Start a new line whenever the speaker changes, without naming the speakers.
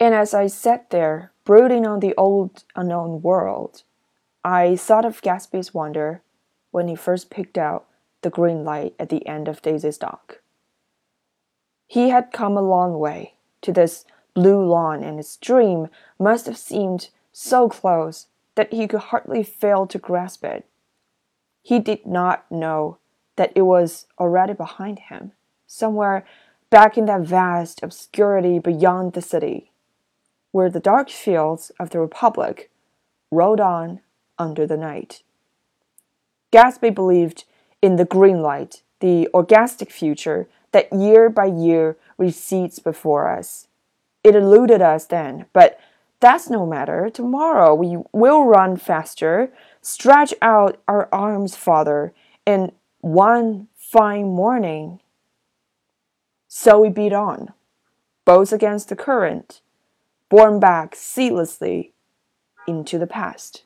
And as I sat there, brooding on the old unknown world, I thought of Gatsby's wonder when he first picked out the green light at the end of Daisy's dock. He had come a long way to this blue lawn, and his dream must have seemed so close that he could hardly fail to grasp it. He did not know that it was already behind him, somewhere back in that vast obscurity beyond the city, where the dark fields of the Republic rolled on under the night. Gatsby believed in the green light, the orgastic future that year by year recedes before us. It eluded us then, but that's no matter. Tomorrow we will run faster, stretch out our arms farther, and one fine morning. So we beat on, both against the current, borne back ceaselessly into the past.